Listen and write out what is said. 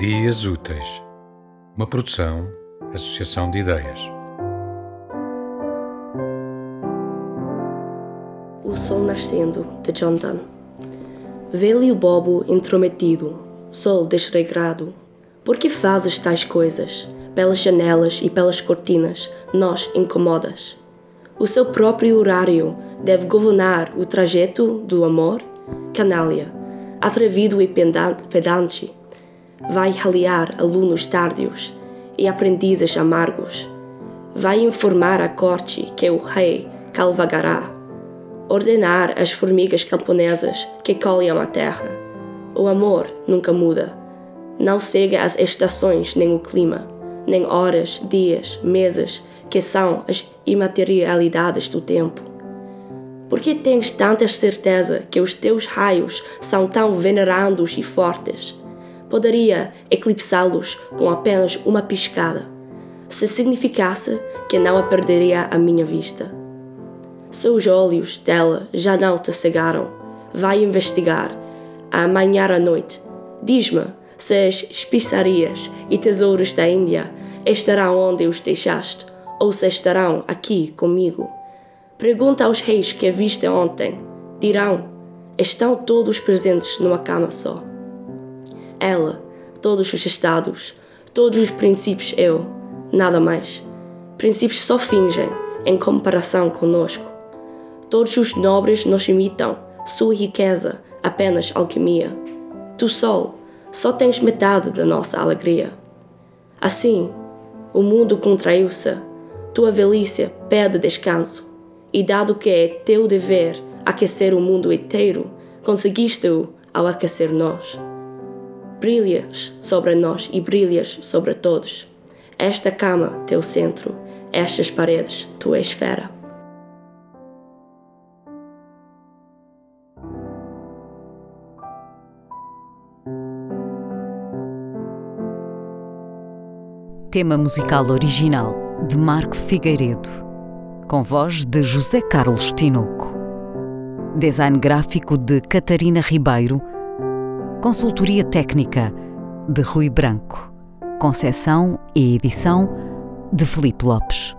Dias Úteis, uma produção, associação de ideias. O Sol Nascendo, de John Donne. Vê-lhe o bobo intrometido, sol desregrado. Por que fazes tais coisas? Pelas janelas e pelas cortinas, nós incomodas. O seu próprio horário deve governar o trajeto do amor? Canalha, atrevido e pedante vai raliar alunos tardios e aprendizes amargos. Vai informar a corte que o rei calvagará. Ordenar as formigas camponesas que colhem a terra. O amor nunca muda. Não segue as estações nem o clima, nem horas, dias, meses, que são as imaterialidades do tempo. Por que tens tanta certeza que os teus raios são tão venerandos e fortes? Poderia eclipsá-los com apenas uma piscada, se significasse que não a perderia à minha vista. Se os olhos dela já não te cegaram, vai investigar, a amanhã à noite. Diz-me se as especiarias e tesouros da Índia estarão onde os deixaste, ou se estarão aqui comigo. Pergunta aos reis que a viste ontem. Dirão: estão todos presentes numa cama só ela, todos os estados, todos os princípios eu, nada mais. Princípios só fingem em comparação conosco. Todos os nobres nos imitam, sua riqueza apenas alquimia. Tu sol, só tens metade da nossa alegria. Assim, o mundo contraiu-se, tua velhice pede descanso, e dado que é teu dever aquecer o mundo inteiro, conseguiste-o ao aquecer nós brilhas sobre nós e brilhas sobre todos. Esta cama, teu centro, estas paredes, tua esfera. Tema musical original de Marco Figueiredo, com voz de José Carlos Tinoco. Design gráfico de Catarina Ribeiro Consultoria Técnica de Rui Branco. Concessão e edição de Felipe Lopes.